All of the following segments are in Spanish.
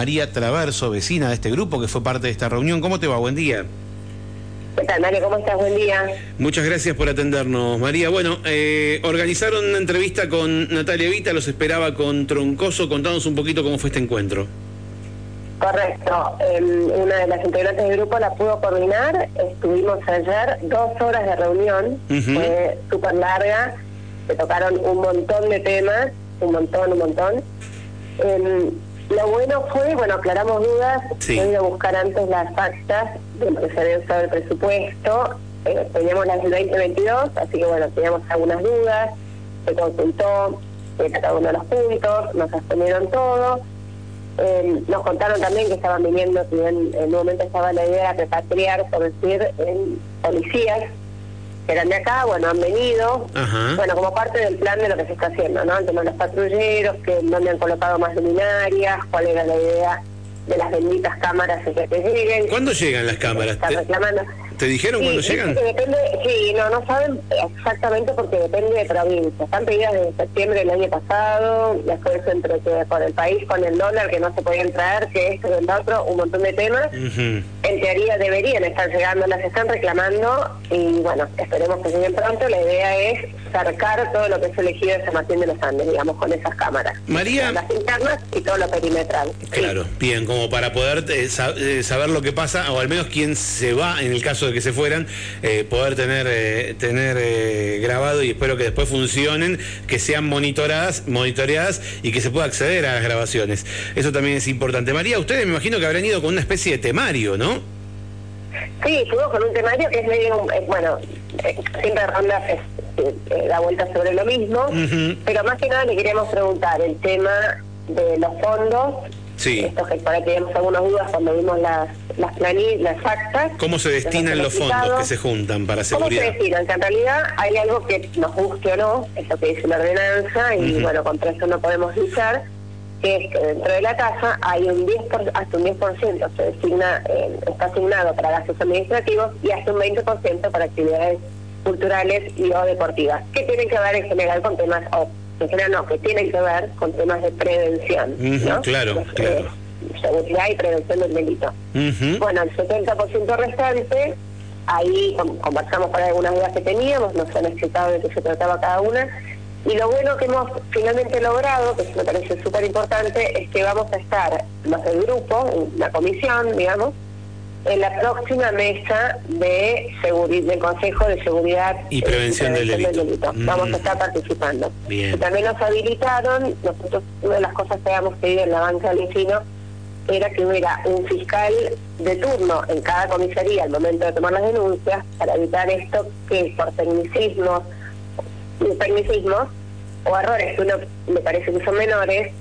María Traverso, vecina de este grupo que fue parte de esta reunión. ¿Cómo te va? Buen día. ¿Qué tal, María? ¿Cómo estás? Buen día. Muchas gracias por atendernos, María. Bueno, eh, organizaron una entrevista con Natalia Vita, los esperaba con Troncoso. Contanos un poquito cómo fue este encuentro. Correcto. Em, una de las integrantes del grupo la pudo coordinar. Estuvimos ayer dos horas de reunión. Fue súper larga. Se tocaron un montón de temas. Un montón, un montón. Em, lo bueno fue, bueno, aclaramos dudas. Sí. He ido a buscar antes las actas de lo que se había usado el presupuesto. Eh, teníamos las del 2022, así que bueno, teníamos algunas dudas. Se consultó eh, cada uno de los puntos, nos respondieron todo eh, nos contaron también que estaban viniendo, si en, un momento estaba la idea de repatriar, por decir, en policías que eran de acá, bueno, han venido, bueno, como parte del plan de lo que se está haciendo, ¿no? El tema de los patrulleros, que donde han colocado más luminarias, cuál era la idea de las benditas cámaras que lleguen. ¿Cuándo llegan las cámaras? Están reclamando. ¿Te dijeron cuándo llegan? depende, sí, no, no saben exactamente porque depende de provincia. Están pedidas desde septiembre del año pasado, después entre que por el país con el dólar que no se podían traer, que esto y el otro, un montón de temas. En teoría deberían estar llegando, las están reclamando y bueno, esperemos que lleguen pronto. La idea es cercar todo lo que es elegido de San Martín de los Andes, digamos, con esas cámaras. María. Las internas y todo lo perimetral. Claro, bien, como para poder eh, eh, saber lo que pasa, o al menos quién se va en el caso de que se fueran, eh, poder tener, eh, tener grabado y espero que después funcionen, que sean monitoradas, monitoreadas y que se pueda acceder a las grabaciones. Eso también es importante. María, ustedes me imagino que habrán ido con una especie de temario, ¿no? Sí, fuimos con un temario que es medio, bueno, siempre ronda la vuelta sobre lo mismo, pero más que nada le queríamos preguntar el tema de los fondos Sí. Esto que por ahí teníamos algunas dudas cuando vimos las las las actas. ¿Cómo se destinan los, fondos que se juntan para seguridad? ¿Cómo se destinan? Que en realidad hay algo que nos guste o no, es lo que dice la ordenanza, y bueno, contra eso no podemos luchar, que es que dentro de la casa hay un 10 hasta un 10% se designa, eh, está asignado para gastos administrativos y hasta un 20% para actividades culturales y o deportivas, que tienen que ver en general con temas en no, que tienen que ver con temas de prevención. ¿no? Claro, claro. seguridad y prevención del delito. Bueno, el 70% restante, ahí conversamos para algunas dudas que teníamos, nos han explicado de qué se trataba cada una. Y lo bueno que hemos finalmente logrado, que me parece súper importante, es que vamos a estar los del grupo, la comisión, digamos, en la próxima mesa de seguridad del Consejo de Seguridad y Prevención, del, delito. Vamos a estar participando. Bien. también nos habilitaron, nosotros una de las cosas que habíamos pedido en la banca del vecino era que hubiera un fiscal de turno en cada comisaría al momento de tomar las denuncias para evitar esto que por tecnicismos, tecnicismos o errores que uno me parece que son menores,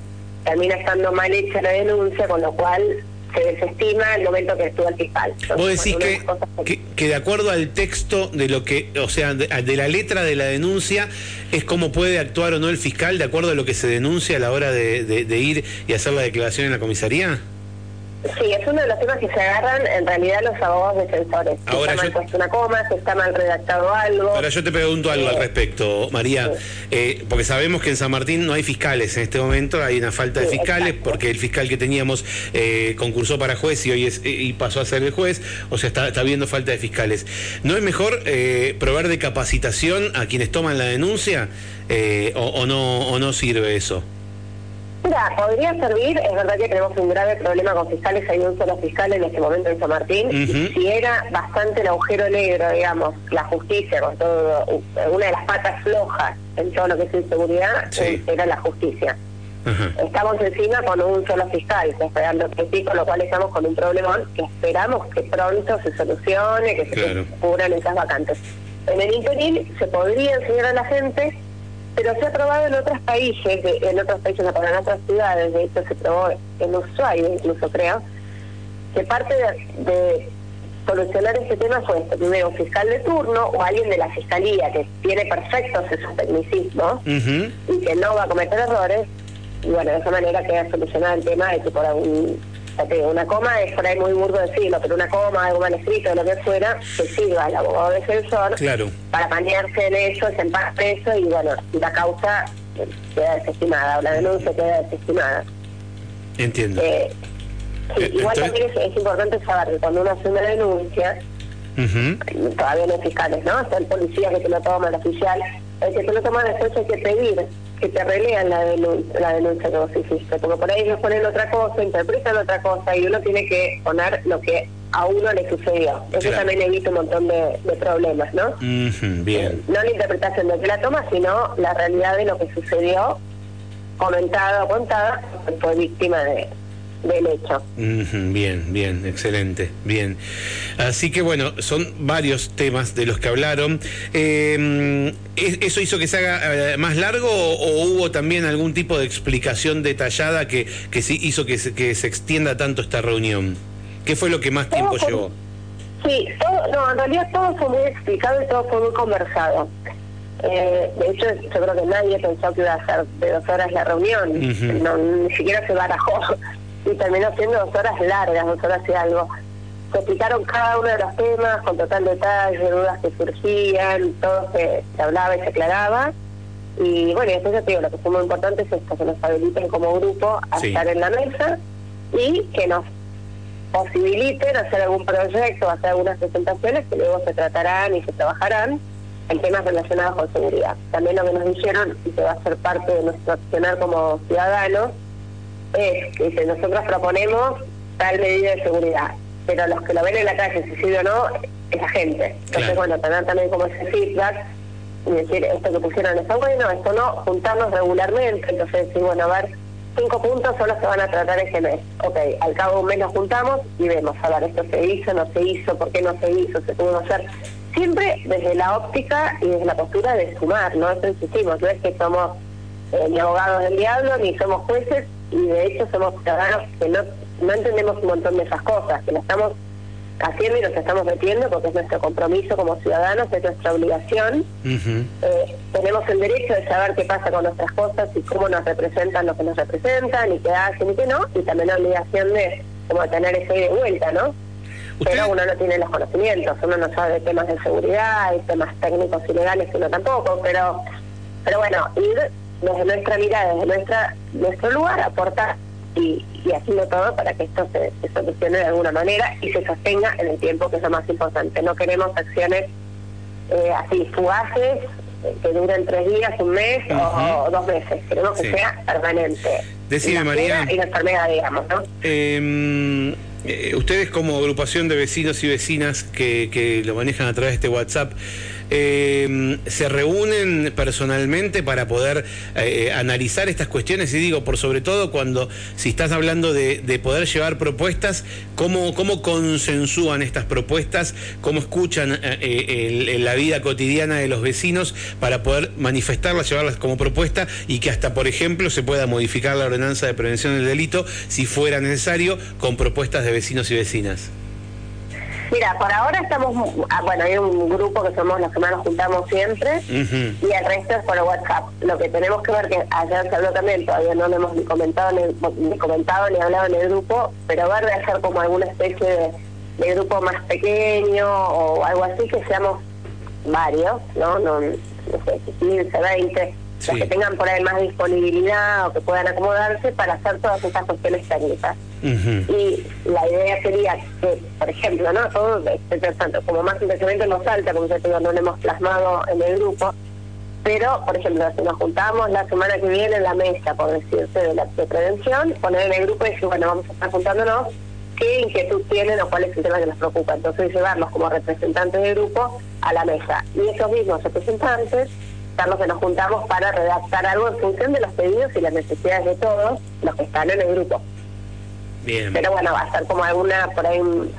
termina estando mal hecha la denuncia, con lo cual se desestima el momento que estuvo el fiscal. Vos decís que, que, de acuerdo al texto de lo que, o sea, de, la letra de la denuncia, es cómo puede actuar o no el fiscal de acuerdo a lo que se denuncia a la hora de, de ir y hacer la declaración en la comisaría? Sí, es uno de los temas que se agarran en realidad los abogados defensores. Si está mal puesto una coma, si está mal redactado algo. Ahora yo te pregunto algo al eh, respecto, María, eh, porque sabemos que en San Martín no hay fiscales en este momento, hay una falta de fiscales, porque el fiscal que teníamos eh, concursó para juez y hoy es, y pasó a ser el juez, o sea, está, está habiendo falta de fiscales. ¿No es mejor proveer de capacitación a quienes toman la denuncia o, no, o no sirve eso? Mira, podría servir, es verdad que tenemos un grave problema con fiscales, hay un solo fiscal en este momento en San Martín, si era bastante el agujero negro, digamos, la justicia, con todo, una de las patas flojas en todo lo que es inseguridad, era la justicia. Estamos encima con un solo fiscal, esperando que sí, con lo cual estamos con un problemón que esperamos que pronto se solucione, que se cubran esas vacantes. En el interín se podría enseñar a la gente pero se ha probado en otros países, en otros países, en otras ciudades, de hecho se probó en Ushuaia incluso creo, que parte de, solucionar este tema fue esto, primero un fiscal de turno o alguien de la fiscalía que tiene perfectos esos tecnicismos y que no va a cometer errores, y bueno, de esa manera queda solucionado el tema de que por algún una coma es por ahí muy burdo decirlo, pero una coma, algo mal escrito, lo que fuera, que sirva al abogado defensor para bañarse en eso, se empate eso y bueno, la causa queda desestimada o la denuncia queda desestimada. Entiendo. Eh, Sí, igual también es, importante saber que cuando uno hace una denuncia, todavía no hay fiscales, ¿no? Está el policía que te lo toma, el oficial, el que te lo toma después hay que pedir que te relean la denuncia, la denuncia que vos hiciste, porque por ahí ellos ponen otra cosa, interpretan otra cosa y uno tiene que poner lo que a uno le sucedió. Eso también evita un montón de, problemas, ¿no? bien. No la interpretación de que la toma, sino la realidad de lo que sucedió, comentada o contada, fue víctima de, del hecho. bien, bien, excelente, bien. Así que bueno, son varios temas de los que hablaron. Em, ¿Eso hizo que se haga eh, más largo o, hubo también algún tipo de explicación detallada que, que sí hizo que se, que se extienda tanto esta reunión? ¿Qué fue lo que más tiempo llevó? Sí, no, en realidad todo fue muy explicado y todo fue muy conversado. Eh, de hecho, yo creo que nadie pensó que iba a ser de dos horas la reunión, no, ni siquiera se barajó y terminó siendo dos horas largas, dos horas y algo. Se explicaron cada uno de los temas con total detalle, dudas que surgían, todo se, hablaba y se aclaraba. Y bueno, después ya te digo, lo que fue muy importante es esto, que nos habiliten como grupo a estar en la mesa y que nos posibiliten hacer algún proyecto, hacer algunas presentaciones que luego se tratarán y se trabajarán en temas relacionados con seguridad. También lo que nos dijeron, y que va a ser parte de nuestro accionar como ciudadanos, es que nosotros proponemos tal medida de seguridad, pero los que lo ven en la calle, si sí o no, es la gente. Entonces, bueno, tener también como ese feedback y decir, esto que pusieron está bueno, esto no, juntarnos regularmente, entonces decir, bueno, a ver, cinco puntos son los que van a tratar ese mes. Ok, al cabo de un mes nos juntamos y vemos, a ver, esto se hizo, no se hizo, por qué no se hizo, se pudo hacer. Siempre desde la óptica y desde la postura de sumar, ¿no? Eso insistimos, no es que somos eh, ni abogados del diablo, ni somos jueces, y de hecho somos ciudadanos que no, no entendemos un montón de esas cosas, que lo estamos haciendo y nos estamos metiendo porque es nuestro compromiso como ciudadanos, es nuestra obligación. Eh, tenemos el derecho de saber qué pasa con nuestras cosas y cómo nos representan los que nos representan y qué hacen y qué no, y también la obligación de como tener ese de vuelta, ¿no? Pero uno no tiene los conocimientos, uno no sabe temas de seguridad, y temas técnicos y legales, uno tampoco, pero pero bueno, ir desde nuestra mirada, desde nuestra nuestro lugar, aportar y, y haciendo todo para que esto se, solucione de alguna manera y se sostenga en el tiempo, que es lo más importante. No queremos acciones eh, así fugaces, eh, que duren tres días, un mes o, dos meses. Queremos que sea permanente. Decime, María. Y la enfermedad, digamos, ¿no? Em, eh, ustedes como agrupación de vecinos y vecinas que, que lo manejan a través de este WhatsApp, eh, se reúnen personalmente para poder eh, analizar estas cuestiones y digo, por sobre todo cuando si estás hablando de, poder llevar propuestas, ¿cómo, cómo consensúan estas propuestas, cómo escuchan eh, la vida cotidiana de los vecinos para poder manifestarlas, llevarlas como propuesta y que hasta, por ejemplo, se pueda modificar la ordenanza de prevención del delito si fuera necesario con propuestas de vecinos y vecinas. Mira, por ahora estamos, ah, bueno, hay un grupo que somos los que más nos juntamos siempre y el resto es por WhatsApp. Lo que tenemos que ver, que ayer se habló también, todavía no lo hemos ni comentado ni, comentado ni hablado en el grupo, pero ver de hacer como alguna especie de, grupo más pequeño o algo así, que seamos varios, ¿no? No, no sé, 15, 20 los que tengan por ahí más disponibilidad o que puedan acomodarse para hacer todas estas cuestiones técnicas. Y la idea sería que, por ejemplo, ¿no? Todo estoy pensando, como más interesante nos salta, como ya digo, no lo hemos plasmado en el grupo, pero, por ejemplo, si nos juntamos la semana que viene en la mesa, por decirse, de la prevención, poner en el grupo y decir, bueno, vamos a estar juntándonos, qué inquietud tienen o cuál es el tema que nos preocupa. Entonces, llevarlos como representantes del grupo a la mesa. Y esos mismos representantes los que nos juntamos para redactar algo en función de los pedidos y las necesidades de todos los que están en el grupo. Pero bueno, va a ser como alguna, por ahí un,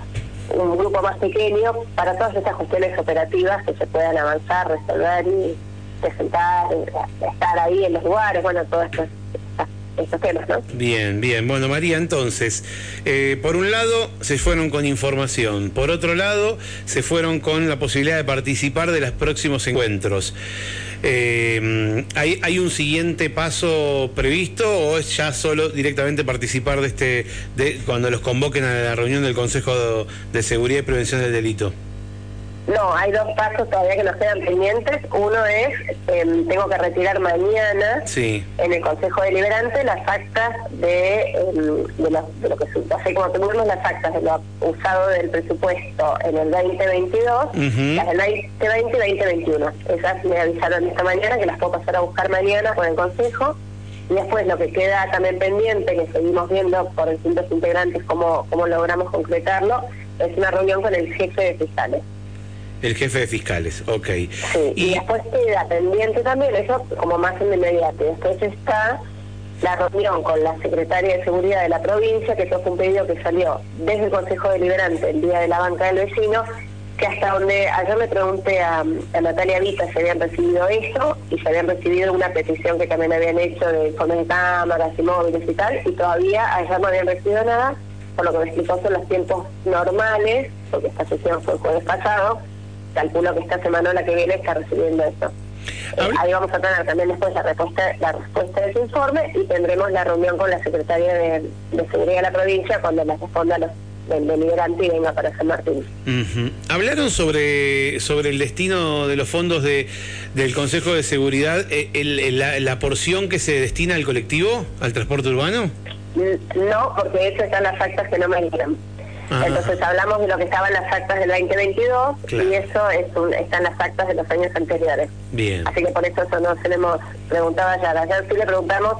grupo más pequeño para todas estas cuestiones operativas que se puedan avanzar, resolver y presentar, estar ahí en los lugares, bueno, todo esto Bien, bien. Bueno, María, entonces, eh, por un lado se fueron con información, por otro lado se fueron con la posibilidad de participar de los próximos encuentros. Eh, ¿hay, un siguiente paso previsto o es ya solo directamente participar de este, de cuando los convoquen a la reunión del Consejo de Seguridad y Prevención del Delito? No, hay dos pasos todavía que nos quedan pendientes. Uno es, em, tengo que retirar mañana en el Consejo Deliberante las actas de, em, de, lo, de, lo, que hace como tuvimos las actas de lo usado del presupuesto en el 2022, las del 2020 y 2021. Esas me avisaron esta mañana que las puedo pasar a buscar mañana con el Consejo. Y después lo que queda también pendiente, que seguimos viendo por distintos integrantes cómo, cómo logramos concretarlo, es una reunión con el jefe de fiscales. El jefe de fiscales, ok. Sí, y, después queda pendiente también, eso como más en inmediato. Después está la reunión con la secretaria de Seguridad de la provincia, que eso fue un pedido que salió desde el Consejo Deliberante el día de la banca del vecino, que hasta donde ayer le pregunté a, Natalia Vita si habían recibido eso y si habían recibido una petición que también habían hecho de de cámaras y móviles y tal, y todavía ayer no habían recibido nada, por lo que me explicó son los tiempos normales, porque esta sesión fue el jueves pasado, calculo que esta semana o la que viene está recibiendo esto. Eh, ahí vamos a tener también después la respuesta, la respuesta de ese informe y tendremos la reunión con la Secretaria de, Seguridad de la provincia cuando la responda los del deliberante y venga para San Martín. ¿Hablaron sobre, sobre el destino de los fondos de, del Consejo de Seguridad, eh, el, la, porción que se destina al colectivo, al transporte urbano? No, porque eso están las actas que no me dijeron. Entonces hablamos de lo que estaba en las actas del 2022 y eso es está en las actas de los años anteriores. Bien. Así que por eso eso nos tenemos preguntado ya. Ayer sí le preguntamos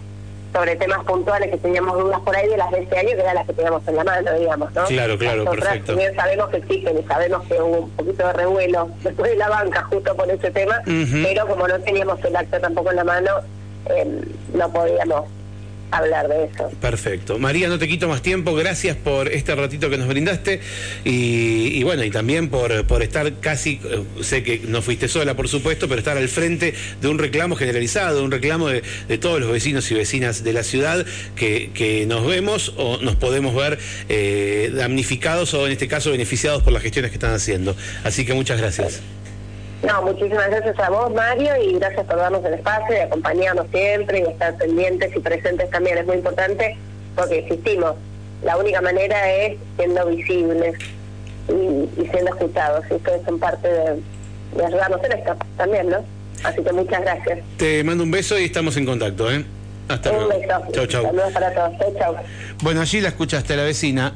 sobre temas puntuales que teníamos dudas por ahí de las de este año, que eran las que teníamos en la mano, digamos, ¿no? Claro, claro, perfecto. También sabemos que existen y sabemos que hubo un poquito de revuelo después de la banca justo por ese tema, pero como no teníamos el acta tampoco en la mano, eh, no podíamos hablar de eso. Perfecto. María, no te quito más tiempo. Gracias por este ratito que nos brindaste y, bueno, y también por, por estar casi, eh, sé que no fuiste sola, por supuesto, pero estar al frente de un reclamo generalizado, un reclamo de, todos los vecinos y vecinas de la ciudad que, que nos vemos o nos podemos ver eh, damnificados o en este caso beneficiados por las gestiones que están haciendo. Así que muchas gracias. No, muchísimas gracias a vos, Mario, y gracias por darnos el espacio y acompañarnos siempre y estar pendientes y presentes también. Es muy importante porque existimos. La única manera es siendo visibles y, siendo escuchados. Y ustedes son parte de, de ayudarnos en esto también, ¿no? Así que muchas gracias. Te mando un beso y estamos en contacto, ¿eh? Hasta luego. Un beso. Chau, chau. Saludos para todos. Chau, chau. Bueno, allí la escuchaste la vecina.